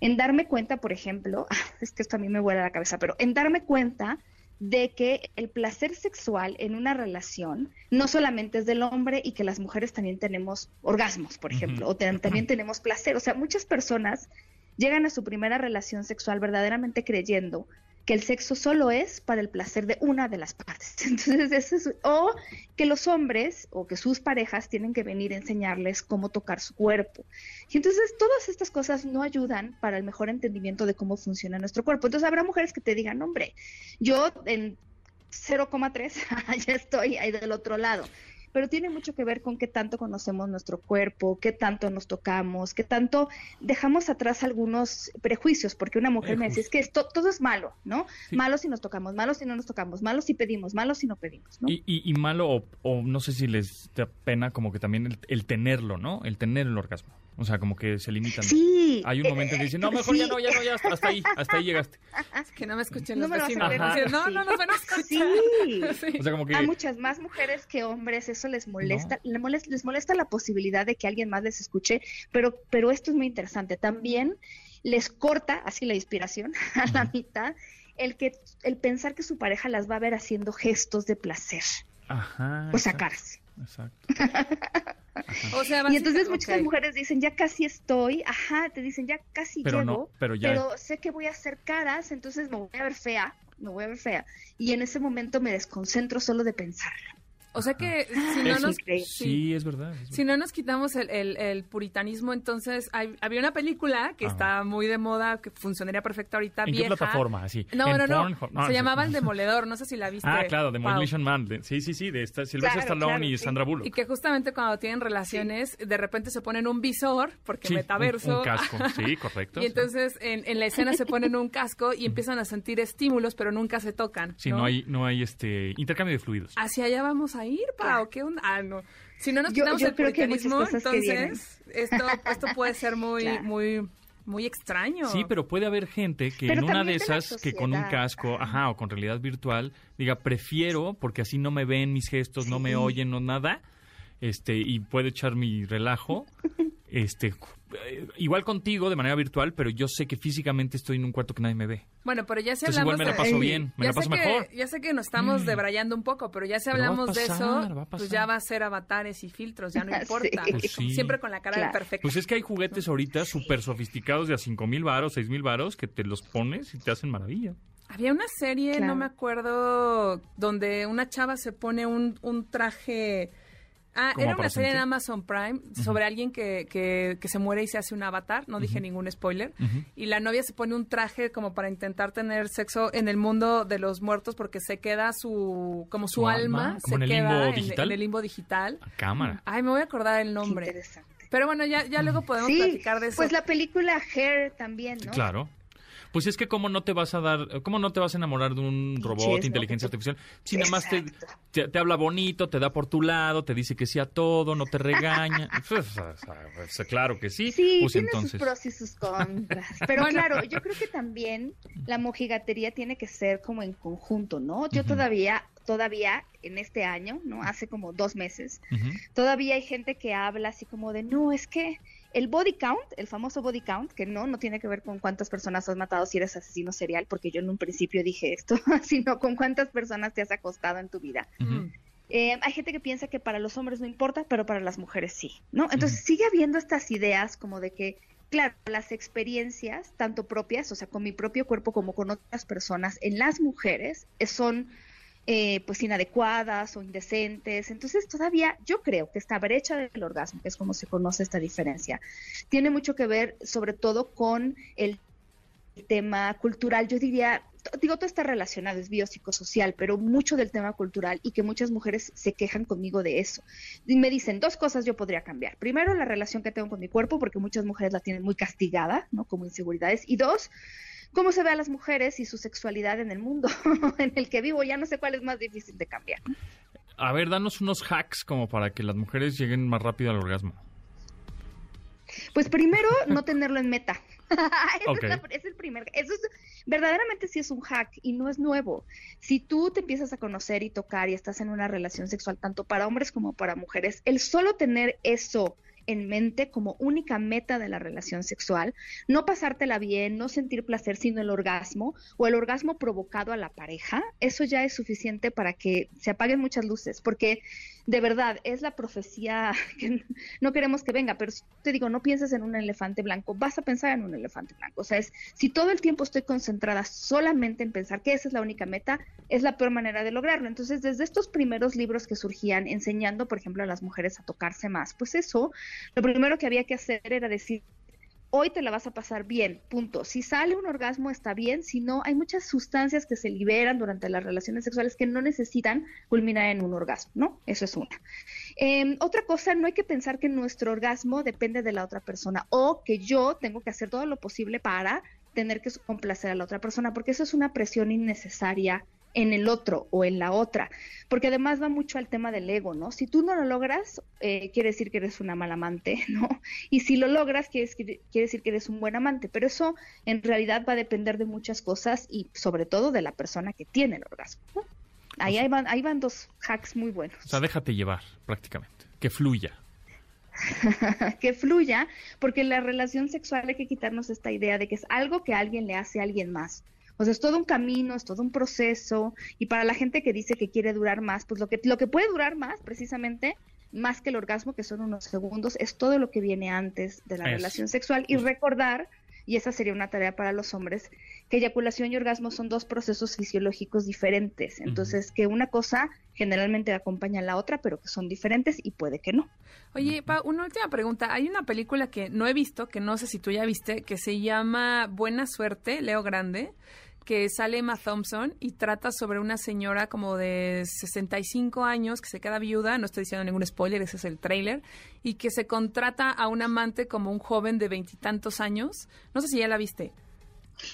S7: en darme cuenta, por ejemplo, (laughs) es que esto a mí me vuela la cabeza, pero en darme cuenta de que el placer sexual en una relación no solamente es del hombre y que las mujeres también tenemos orgasmos, por ejemplo, o también tenemos placer. O sea, muchas personas llegan a su primera relación sexual verdaderamente creyendo que el sexo solo es para el placer de una de las partes. (laughs) Entonces, eso es, o que los hombres o que sus parejas tienen que venir a enseñarles cómo tocar su cuerpo. Y entonces todas estas cosas no ayudan para el mejor entendimiento de cómo funciona nuestro cuerpo. Entonces habrá mujeres que te digan, hombre, yo en 0,3 (laughs) ya estoy ahí del otro lado pero tiene mucho que ver con qué tanto conocemos nuestro cuerpo, qué tanto nos tocamos, qué tanto dejamos atrás algunos prejuicios, porque una mujer me decía, es que esto, todo es malo, ¿no? Malo si nos tocamos, malo si no nos tocamos, malo si pedimos, malo si no pedimos, ¿no?
S1: Y, y, malo, o, no sé si les da pena como que también el, el tenerlo, ¿no? El tener el orgasmo. O sea, como que se limitan.
S7: Sí.
S1: Hay un momento en que dicen, no, mejor ya no, ya no, ya hasta, ahí, hasta ahí llegaste.
S2: Es que no me escuchen los vecinos. No, no, no, no, (laughs)
S7: sí.
S1: O sea, como que...
S7: A muchas más mujeres que hombres eso les molesta, les molesta, les molesta la posibilidad de que alguien más les escuche, pero, pero esto es muy interesante. También les corta así la inspiración (laughs) a la mitad el que el pensar que su pareja las va a ver haciendo gestos de placer.
S1: Ajá.
S7: O sacarse.
S1: Exacto. (laughs)
S2: O sea,
S7: y entonces muchas mujeres dicen, ya casi estoy, ajá, te dicen, ya casi
S1: pero
S7: llego,
S1: no, pero, ya...
S7: pero sé que voy a hacer caras, entonces me voy a ver fea, me voy a ver fea. Y en ese momento me desconcentro solo de pensar.
S2: O sea que si no nos...
S1: Sí, es verdad,
S2: Si no nos quitamos el, el, puritanismo, entonces hay, había una película que está muy de moda, que funcionaría perfecta ahorita,
S1: ¿En
S2: vieja.
S1: qué plataforma? Así.
S2: No, no, no, Se llamaba El Demoledor, no sé si la viste.
S1: Ah, claro, Demolition Man. Sí, sí, sí, de esta, Sylvester Stallone y Sandra Bullock.
S2: Y que justamente cuando tienen relaciones, de repente se ponen un visor, porque metaverso.
S1: Un, casco, sí, (laughs) correcto.
S2: y entonces en, en, la escena se ponen un casco y empiezan a sentir estímulos, pero nunca se tocan.
S1: Sí, no, hay, no hay este intercambio de fluidos.
S2: Hacia allá vamos a ir, Pau, ¿qué Ah, no. Si no nos quitamos el puritanismo, entonces esto, esto puede ser muy, (laughs) muy muy extraño.
S1: Sí, pero puede haber gente que en una de esas, que con un casco, ajá, o con realidad virtual, diga, prefiero, porque así no me ven mis gestos, no me oyen, no nada, este, y puedo echar mi relajo, (laughs) este, eh, igual contigo de manera virtual, pero yo sé que físicamente estoy en un cuarto que nadie me ve.
S2: Bueno, pero ya si
S1: Entonces
S2: hablamos
S1: igual me la paso bien, me la paso mejor.
S2: Ya sé que nos estamos mm. debrayando un poco, pero ya si hablamos de eso, pues ya va a ser avatares y filtros, ya no (laughs) importa. Pues Siempre con la cara de perfecto.
S1: Pues es que hay juguetes ahorita súper sofisticados de a cinco mil varos, seis mil varos, que te los pones y te hacen maravilla.
S2: Había una serie, no me acuerdo, donde una chava se pone un, un traje Ah, era una serie en Amazon Prime sobre alguien que, que, se muere y se hace un avatar, no dije ningún spoiler, y la novia se pone un traje como para intentar tener sexo en el mundo de los muertos porque se queda su, como su, alma, se
S1: en el
S2: queda
S1: limbo digital.
S2: En, el limbo digital.
S1: cámara.
S2: Ay, me voy a acordar el nombre. Pero bueno, ya, ya luego podemos platicar de eso.
S7: Pues la película Hair también, ¿no?
S1: Claro. Pues es que cómo no te vas a dar, cómo no te vas a enamorar de un robot, inteligencia artificial, si nada más te, te, habla bonito, te da por tu lado, te dice que sí a todo, no te regaña. (laughs) Pues, pues, claro que sí.
S7: Sí,
S1: pues
S7: tiene
S1: entonces...
S7: sus pros y sus contras. (laughs) Pero claro, yo creo que también la mojigatería tiene que ser como en conjunto, ¿no? Yo todavía todavía en este año, ¿no? Hace como dos meses, todavía hay gente que habla así como de, no, es que el body count, el famoso body count, que no, no tiene que ver con cuántas personas has matado si eres asesino serial, porque yo en un principio dije esto, (laughs) sino con cuántas personas te has acostado en tu vida. Eh, hay gente que piensa que para los hombres no importa, pero para las mujeres sí, ¿no? Entonces sigue habiendo estas ideas como de que, claro, las experiencias, tanto propias, o sea, con mi propio cuerpo como con otras personas, en las mujeres son eh, pues inadecuadas o indecentes. Entonces todavía yo creo que esta brecha del orgasmo, que es como se conoce esta diferencia, tiene mucho que ver sobre todo con el tema cultural. Yo diría, digo, todo está relacionado, es biopsicosocial, pero mucho del tema cultural y que muchas mujeres se quejan conmigo de eso. Y me dicen, dos cosas yo podría cambiar. Primero, la relación que tengo con mi cuerpo, porque muchas mujeres la tienen muy castigada, ¿no? Como inseguridades. Y dos, cómo se ve a las mujeres y su sexualidad en el mundo (laughs) en el que vivo. Ya no sé cuál es más difícil de cambiar.
S1: A ver, danos unos hacks como para que las mujeres lleguen más rápido al orgasmo.
S7: Pues primero, (laughs) no tenerlo en meta. (laughs) es, el primer. Eso es, verdaderamente sí es un hack y no es nuevo. Si tú te empiezas a conocer y tocar y estás en una relación sexual tanto para hombres como para mujeres, el solo tener eso en mente como única meta de la relación sexual, no pasártela bien, no sentir placer sino el orgasmo o el orgasmo provocado a la pareja, eso ya es suficiente para que se apaguen muchas luces, porque de verdad es la profecía (laughs) que no queremos que venga, pero te digo, no pienses en un elefante blanco, vas a pensar en un elefante blanco. O sea, es si todo el tiempo estoy concentrada solamente en pensar que esa es la única meta, es la peor manera de lograrlo. Entonces, desde estos primeros libros que surgían enseñando, por ejemplo, a las mujeres a tocarse más, pues eso, lo primero que había que hacer era decir, hoy te la vas a pasar bien, punto. Si sale un orgasmo está bien, si no, hay muchas sustancias que se liberan durante las relaciones sexuales que no necesitan culminar en un orgasmo, ¿no? Eso es una. Em, otra cosa, no hay que pensar que nuestro orgasmo depende de la otra persona o que yo tengo que hacer todo lo posible para tener que complacer a la otra persona, porque eso es una presión innecesaria en el otro o en la otra, porque además va mucho al tema del ego, ¿no? Si tú no lo logras, eh, quiere decir que eres una mala amante, (laughs) ¿no? Y si lo logras, quiere, quiere decir que eres un buen amante, pero eso en realidad va a depender de muchas cosas y sobre todo de la persona que tiene el orgasmo. ¿no? Ahí, ahí, van, ahí van dos hacks muy buenos.
S1: O sea, déjate llevar prácticamente, que fluya. (laughs)
S7: que fluya, porque en la relación sexual hay que quitarnos esta idea de que es algo que alguien le hace a alguien más. O sea, es todo un camino, es todo un proceso. Y para la gente que dice que quiere durar más, pues lo que, lo que puede durar más, precisamente, más que el orgasmo, que son unos segundos, es todo lo que viene antes de la relación sexual. Y recordar, y esa sería una tarea para los hombres, que eyaculación y orgasmo son dos procesos fisiológicos diferentes. Entonces, que una cosa generalmente acompaña a la otra, pero que son diferentes y puede que no.
S2: Oye, Pa, una última pregunta. Hay una película que no he visto, que no sé si tú ya viste, que se llama Buena Suerte, Leo Grande, que sale Emma Thompson y trata sobre una señora como de 65 años que se queda viuda, no estoy diciendo ningún spoiler, ese es el tráiler, y que se contrata a un amante como un joven de veintitantos años. No sé si ya la viste.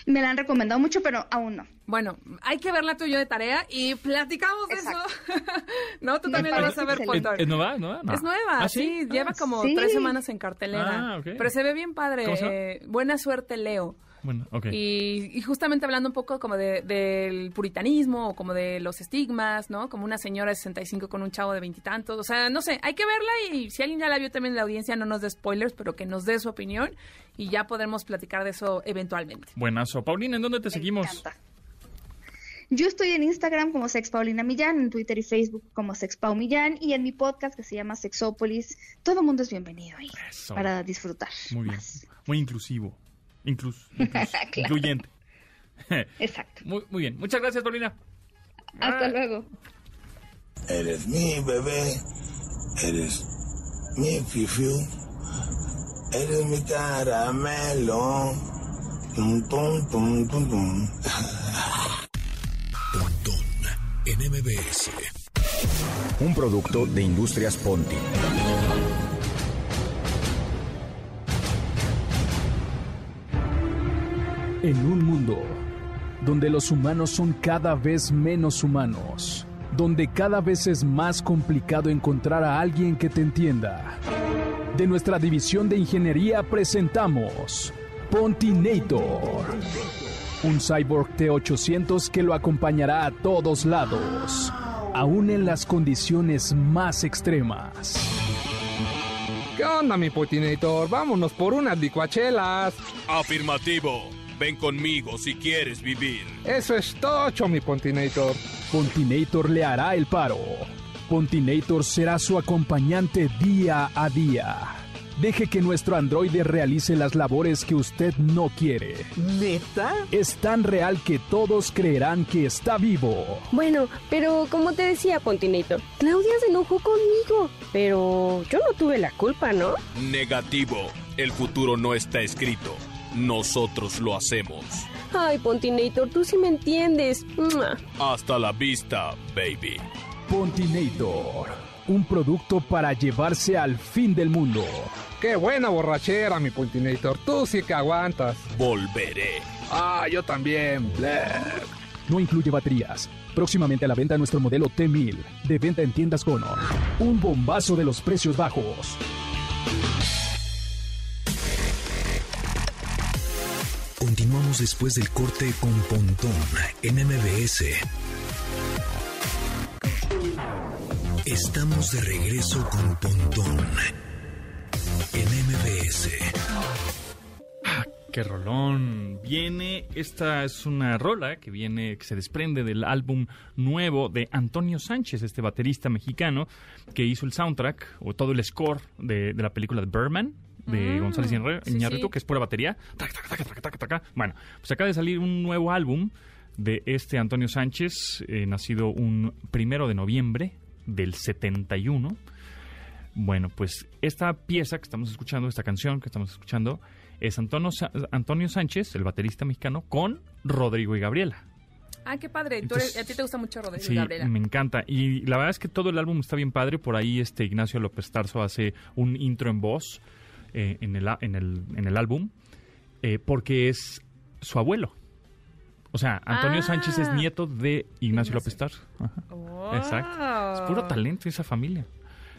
S7: Me la han recomendado mucho, pero aún no.
S2: Bueno, hay que verla tú y yo de tarea y platicamos de eso. (laughs) no, tú también la vas a ver,
S1: ¿Es, es nueva? ¿Nueva? No.
S2: Es nueva,
S1: ¿Ah,
S2: sí, lleva como
S7: sí.
S2: tres semanas en cartelera.
S1: Ah, ok.
S2: Pero se ve bien padre. Eh, buena suerte, Leo.
S1: Bueno.
S2: Y, y justamente hablando un poco como de- del puritanismo o como de los estigmas, ¿no? Como una señora de 65 con un chavo de veintitantos. O sea, no sé, hay que verla y si alguien ya la vio también en la audiencia, no nos dé spoilers, pero que nos dé su opinión y ya podremos platicar de eso eventualmente.
S1: Buenazo. Paulina, ¿en dónde te
S7: Me
S1: seguimos?
S7: encanta. Yo estoy en Instagram como Sex Paulina Millán, en Twitter y Facebook como Sex Pau Millán y en mi podcast que se llama Sexópolis. Todo mundo es bienvenido ahí
S1: Eso.
S7: para disfrutar.
S1: Muy bien.
S7: más.
S1: Muy inclusivo. Inclus, (laughs) inclus-
S7: Claro.
S1: Incluyente. (laughs)
S7: Exacto.
S1: muy, muy bien. Muchas gracias, Paulina.
S7: Hasta luego.
S8: Eres mi bebé, eres mi fifiu, eres mi caramelo. Tum, tum, tum, tum, tum. (laughs)
S5: Pontón en MBS.
S9: Un producto de Industrias Ponti.
S10: En un mundo donde los humanos son cada vez menos humanos, donde cada vez es más complicado encontrar a alguien que te entienda. De nuestra división de ingeniería presentamos Pontinator, un cyborg T800 que lo acompañará a todos lados, aún en las condiciones más extremas.
S11: ¿Qué onda, mi potinator? Vámonos por unas licuachelas.
S12: Afirmativo. Ven conmigo si quieres vivir.
S11: Eso es tocho, mi potinator.
S10: Pontinator le hará el paro. Pontinator será su acompañante día a día. Deje que nuestro androide realice las labores que usted no quiere.
S13: ¿Neta?
S10: Es tan real que todos creerán que está vivo.
S13: Bueno, pero como te decía, Pontinator, Claudia se enojó conmigo. Pero yo no tuve la culpa, ¿no?
S12: Negativo. El futuro no está escrito. Nosotros lo hacemos.
S13: Ay, Pontinator, tú sí me entiendes.
S12: Hasta la vista, baby.
S10: Pontinator, un producto para llevarse al fin del mundo.
S11: Qué buena borrachera, mi potinator. Tú sí que aguantas.
S12: Volveré.
S11: Ah, yo también.
S10: No incluye baterías. Próximamente a la venta nuestro modelo T1000, de venta en tiendas Honor. Un bombazo de los precios bajos.
S5: Después del corte con Pontón en MBS. Estamos de regreso con Pontón en MBS.
S1: Qué rolón. Viene, esta es una rola que viene, que se desprende del álbum nuevo de Antonio Sánchez, este baterista mexicano que hizo el soundtrack o todo el score de, de la película de Birdman de
S14: Mm,
S1: González Iñarri-
S14: sí,
S1: Iñárritu,
S14: sí.
S1: que es pura batería. Bueno, pues acaba de salir un nuevo álbum de este Antonio Sánchez, eh, nacido un primero de noviembre del 71. Bueno, pues esta pieza que estamos escuchando, esta canción que estamos escuchando, es Antonio, Antonio Sánchez, el baterista mexicano, con Rodrigo y Gabriela.
S2: Ah, qué padre. Tú
S1: Entonces-
S2: eres- a ti te gusta mucho Rodrigo y
S1: Sí,
S2: Gabriela.
S1: me encanta. Y la verdad es que todo el álbum está bien padre. Por ahí este Ignacio López Tarso hace un intro en voz eh, en, el, en, el, en el álbum, eh, porque es su abuelo. O sea, Antonio
S2: Ah.
S1: Sánchez es nieto de Ignacio López Tarso.
S2: Wow.
S1: Exacto. Es puro talento esa familia.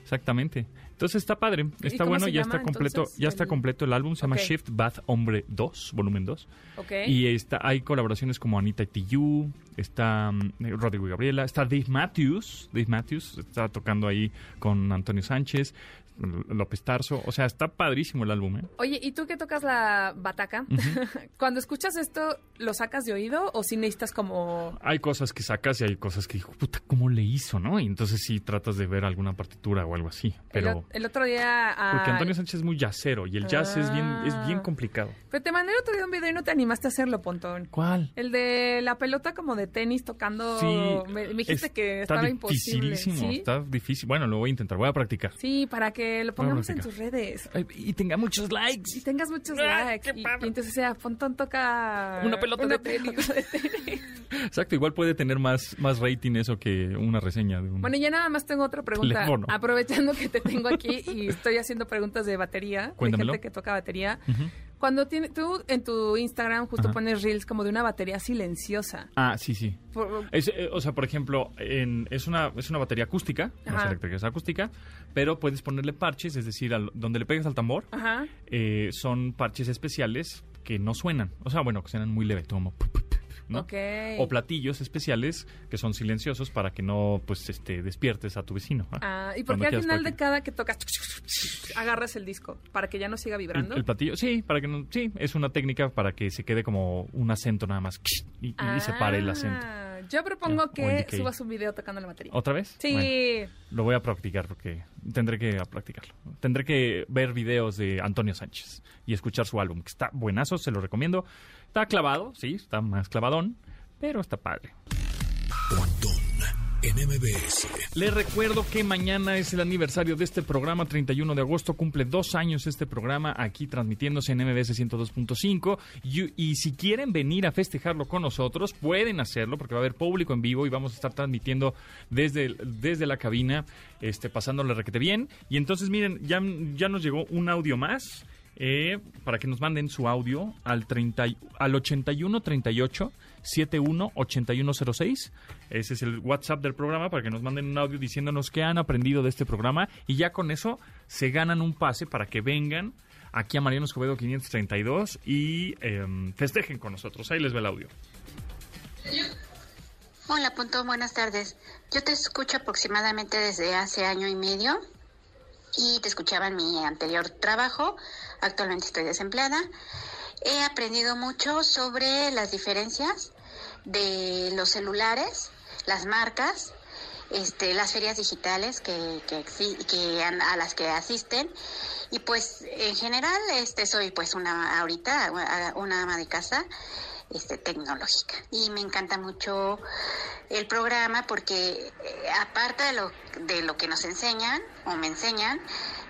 S1: Exactamente. Entonces está padre, está bueno, ya
S2: llama,
S1: está completo,
S2: entonces,
S1: ya está
S2: el-
S1: completo el álbum, se llama. Shift Bath Hombre 2, volumen 2.
S2: Ok.
S1: Y está, hay colaboraciones como Anita Tijoux, está mm, Rodrigo y Gabriela, está Dave Matthews, Dave Matthews está tocando ahí con Antonio Sánchez, López Tarso, o sea, está padrísimo el álbum, ¿eh?
S2: Oye, ¿y tú que tocas la bataca? (laughs) Cuando escuchas esto, ¿lo sacas de oído o si necesitas como...
S1: Hay cosas que sacas y hay cosas que dijo, puta, ¿cómo le hizo, no? Y entonces sí tratas de ver alguna partitura o algo así, pero...
S2: el otro día... ah,
S1: Porque Antonio Sánchez es muy jazzero y el jazz es bien, es bien
S2: Ah.
S1: complicado.
S2: Pero te mandé el otro día un video y no te animaste a hacerlo, Pontón.
S1: ¿Cuál?
S2: El de la pelota como de tenis tocando...
S1: Sí,
S2: me, me dijiste que
S1: está
S2: estaba imposible.
S1: dificilísimo,
S2: ¿sí?
S1: está difícil. Bueno, lo voy a intentar, voy a practicar.
S2: Sí, para que lo
S1: Voy a
S2: pongamos en tus redes.
S1: y tenga muchos likes.
S2: Y tengas muchos likes. Y, y entonces sea, Pontón toca...
S1: Una pelota de
S2: tenis. (laughs)
S1: Exacto, igual puede tener más, más rating eso que una reseña de un...
S2: Bueno, ya nada más tengo otra pregunta.
S1: Teléfono.
S2: Aprovechando que te tengo aquí y estoy haciendo preguntas de batería,
S1: Cuéntamelo.
S2: de gente que toca batería. Cuando tiene, tú en tu Instagram justo
S1: Ajá.
S2: pones reels como de una batería silenciosa.
S1: Ah, sí, sí.
S2: Por-
S1: Es, eh, o sea, por ejemplo, en- es, una, es una batería acústica, no es
S2: Ajá.
S1: eléctrica, es acústica, pero puedes ponerle parches, es decir, al- donde le pegas al tambor,
S2: Ajá.
S1: eh, son parches especiales que no suenan. O sea, bueno, que suenan muy leve, como... pu, O platillos especiales que son silenciosos para que no, pues, este, despiertes a tu vecino. ¿ah?
S2: Ah, ¿Y por qué al final de cada que tocas agarras el disco? ¿Para que ya no siga vibrando?
S1: el platillo, sí, para que no, sí, es una técnica para que se quede como un acento nada más y, y se pare el acento.
S2: Yo propongo que subas un video tocando la batería.
S1: ¿Otra vez?
S2: Sí.
S1: Bueno, lo voy a practicar porque tendré que practicarlo. Tendré que ver videos de Antonio Sánchez y escuchar su álbum, que está buenazo, se lo recomiendo. Está clavado, sí, está más clavadón, pero está padre.
S5: En MBS.
S1: Les recuerdo que mañana es el aniversario de este programa, 31 de agosto, cumple dos años este programa aquí transmitiéndose en MBS 102.5 y, y si quieren venir a festejarlo con nosotros, pueden hacerlo porque va a haber público en vivo y vamos a estar transmitiendo desde, desde la cabina, este, pasándole requete bien. Y entonces miren, ya, ya nos llegó un audio más. Eh, para que nos manden su audio al 30, y- al 81 38 71 8106. Ese es el WhatsApp del programa para que nos manden un audio diciéndonos qué han aprendido de este programa y ya con eso se ganan un pase para que vengan aquí a Mariano Escobedo 532 y em, festejen con nosotros. Ahí les va el audio.
S14: Hola, Punto, buenas tardes. Yo te escucho aproximadamente desde hace año y medio y te escuchaba en mi anterior trabajo. Actualmente estoy desempleada. He aprendido mucho sobre las diferencias de los celulares, las marcas, este, las ferias digitales que, que, que a las que asisten y pues en general este soy pues una ahorita una ama de casa este, tecnológica. Y me encanta mucho el programa porque eh, aparte de lo, de lo que nos enseñan o me enseñan,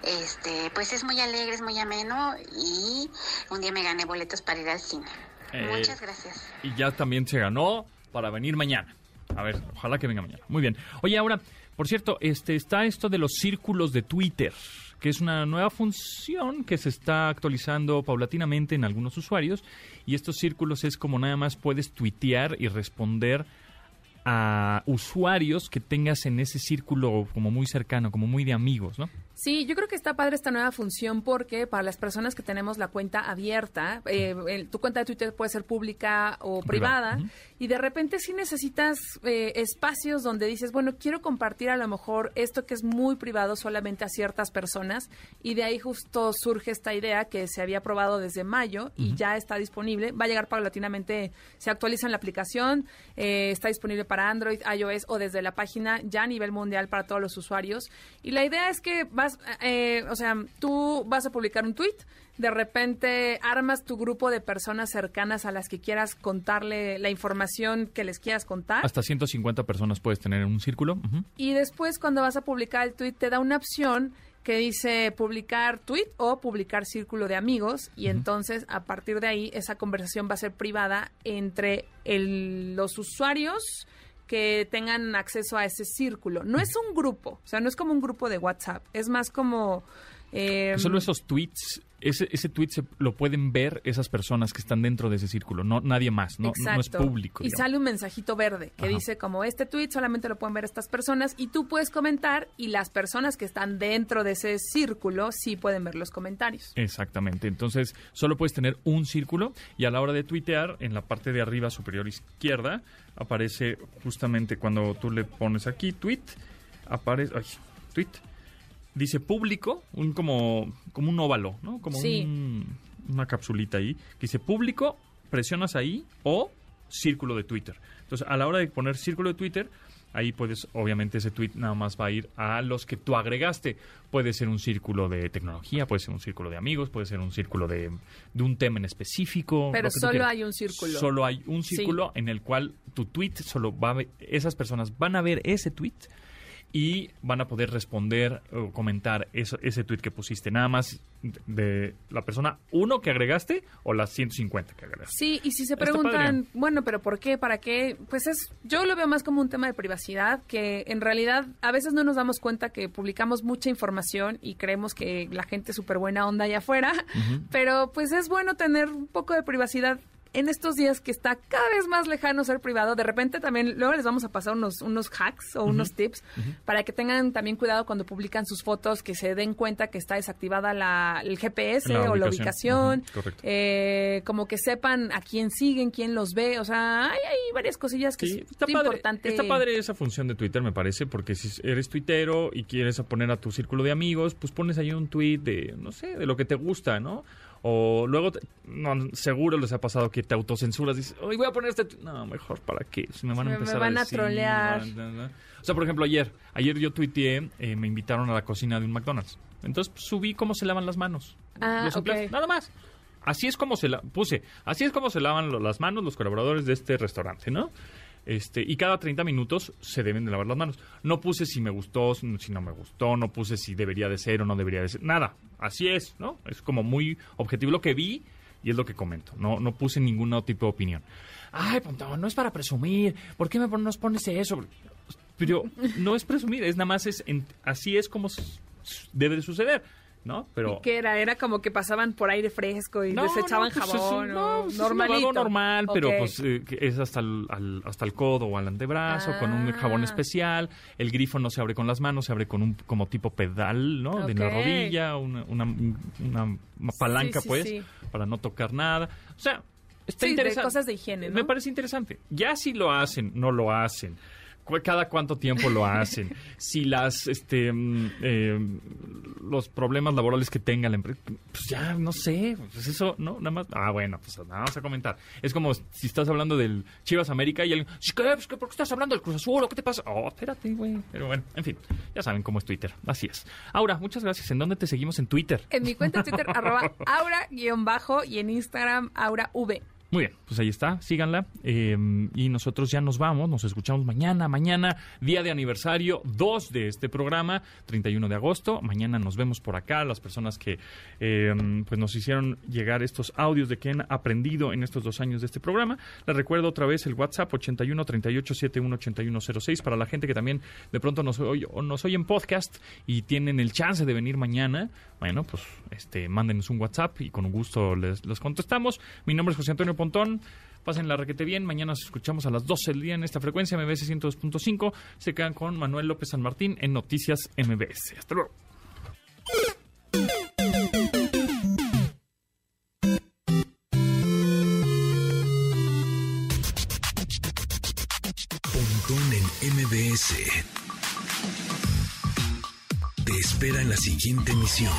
S14: este, pues es muy alegre, es muy ameno y un día me gané boletos para ir al cine.
S1: Eh,
S14: Muchas gracias.
S1: Y ya también se ganó para venir mañana. A ver, ojalá que venga mañana. Muy bien. Oye, ahora, por cierto, este está esto de los círculos de Twitter, que es una nueva función que se está actualizando paulatinamente en algunos usuarios. Y estos círculos es como nada más puedes tuitear y responder a usuarios que tengas en ese círculo como muy cercano, como muy de amigos, ¿no?
S2: Sí, yo creo que está padre esta nueva función porque para las personas que tenemos la cuenta abierta, eh, el- tu cuenta de Twitter puede ser pública o privada, y de repente sí necesitas eh, espacios donde dices, bueno, quiero compartir a lo mejor esto que es muy privado solamente a ciertas personas, y de ahí justo surge esta idea que se había probado desde mayo y ya está disponible, va a llegar paulatinamente, se actualiza en la aplicación, eh, está disponible para Android, iOS o desde la página ya a nivel mundial para todos los usuarios. Y la idea es que vas, eh, o sea, tú vas a publicar un tweet, de repente armas tu grupo de personas cercanas a las que quieras contarle la información que les quieras contar.
S1: Hasta 150 personas puedes tener en un círculo. Ujú.
S2: Y después cuando vas a publicar el tweet te da una opción que dice publicar tweet o publicar círculo de amigos y entonces a partir de ahí esa conversación va a ser privada entre el- los usuarios que tengan acceso a ese círculo. No es un grupo, o sea, no es como un grupo de WhatsApp, es más como... eh,
S1: Solo esos tweets, ese, ese tweet se, lo pueden ver esas personas que están dentro de ese círculo, no nadie más, no, no- es público.
S2: Y
S1: digamos.
S2: sale un mensajito verde que
S1: Ajá.
S2: dice como este tweet solamente lo pueden ver estas personas y tú puedes comentar y las personas que están dentro de ese círculo sí pueden ver los comentarios.
S1: Exactamente. Entonces, solo puedes tener un círculo y a la hora de tuitear, en la parte de arriba superior izquierda, aparece justamente cuando tú le pones aquí tweet, aparece, ay, tweet, dice público, un como, como un óvalo, ¿no? Como
S2: Sí.
S1: un- una capsulita ahí, que dice público, presionas ahí o círculo de Twitter. Entonces, a la hora de poner círculo de Twitter, ahí puedes, obviamente ese tweet nada más va a ir a los que tú agregaste. Puede ser un círculo de tecnología, puede ser un círculo de amigos, puede ser un círculo de, de un tema en específico.
S2: Pero solo hay un círculo.
S1: Solo hay un
S2: Sí.
S1: círculo en el cual tu tweet solo va a ver, esas personas van a ver ese tweet y van a poder responder o comentar eso, ese tweet que pusiste. Nada más de la persona uno que agregaste o las 150 que agregaste.
S2: Sí, y si se preguntan, bueno, pero ¿por qué? ¿Para qué? Pues es, yo lo veo más como un tema de privacidad, que en realidad a veces no nos damos cuenta que publicamos mucha información y creemos que la gente es súper buena onda allá afuera, pero pues es bueno tener un poco de privacidad en estos días que está cada vez más lejano ser privado, de repente también, luego les vamos a pasar unos, unos hacks o unos tips para que tengan también cuidado cuando publican sus fotos, que se den cuenta que está desactivada la, el GPS
S1: La
S2: o la
S1: ubicación. correcto.
S2: eh, como que sepan a quién siguen, quién los ve, o sea, hay, hay varias cosillas que
S1: Sí,
S2: es
S1: está padre,
S2: importante.
S1: está padre esa función de Twitter, me parece, porque si eres tuitero y quieres poner a tu círculo de amigos, pues pones ahí un tweet de, no sé, de lo que te gusta, ¿no? O luego, te- no, seguro les ha pasado que te autocensuras, dices, hoy voy a poner este... tweet". No, mejor, ¿para qué? Si me van a
S2: Me- me
S1: empezar
S2: van a
S1: decir,
S2: trolear.
S1: O sea, por ejemplo, ayer, ayer yo tuiteé, eh, me invitaron a la cocina de un McDonald's. Entonces pues, subí cómo se lavan las manos.
S2: Ah,
S1: Los. Nada más. Así es como se la puse, así es como se lavan lo- las manos los colaboradores de este restaurante, ¿no? Este, y cada 30 minutos se deben de lavar las manos. No puse si me gustó, si no me gustó, no puse si debería de ser o no debería de ser. Nada. Así es, ¿no? Es como muy objetivo lo que vi y es lo que comento. No, no puse ningún otro tipo de opinión. Ay, Pontón, no es para presumir. ¿Por qué me nos pones eso? Pero no es presumir, es nada más es así es como debe de suceder, ¿no? Pero
S2: ¿Y qué era? Era como que pasaban por aire fresco y
S1: no,
S2: desechaban
S1: no, pues es
S2: jabón
S1: no, pues
S2: normalito.
S1: normal, pero pues eh, es hasta el, al- hasta el codo o al antebrazo con un jabón
S2: Ah.
S1: especial. El grifo no se abre con las manos, se abre con un como tipo pedal, ¿no? De la rodilla, una, una, una palanca,
S2: sí,
S1: pues,
S2: sí.
S1: para no tocar nada. O sea, está
S2: de cosas de higiene.
S1: Me parece interesante. Ya si lo hacen, no lo hacen. Cada cuánto tiempo lo hacen. (laughs) si las, este, mm, eh, los problemas laborales que tenga la empresa, pues ya, no sé, pues eso, ¿no? Nada más. Ah, bueno, pues nada, vamos a comentar. Es como si estás hablando del Chivas América y alguien, "¿Sí, ¿qué? Pues. ¿Por qué estás hablando del Cruz Azul? ¿O ¿Qué te pasa? Oh, espérate, güey. Pero bueno, en fin, ya saben cómo es Twitter. Así es. Aura, muchas gracias. ¿En dónde te seguimos en Twitter?
S2: En mi cuenta de Twitter, (laughs) arroba aura-bajo y en Instagram, aura-v.
S1: Muy bien, pues ahí está, síganla. eh, y nosotros ya nos vamos, nos escuchamos mañana. Mañana, día de aniversario 2 de este programa, 31 de agosto. Mañana nos vemos por acá, las personas que eh, pues nos hicieron llegar estos audios de que han aprendido en estos dos años de este programa. Les recuerdo otra vez el WhatsApp 81 38 71 81 06 para la gente que también de pronto nos oye, o nos oye en podcast y tienen el chance de venir mañana. Bueno, pues este, mándenos un WhatsApp y con gusto les, les contestamos. Mi nombre es José Antonio Pontón. Pasen la requete bien. Mañana nos escuchamos a las 12 del día en esta frecuencia MBS 102.5. Se quedan con Manuel López San Martín en Noticias MBS. Hasta luego.
S5: Pontón en MBS. Te espera en la siguiente emisión.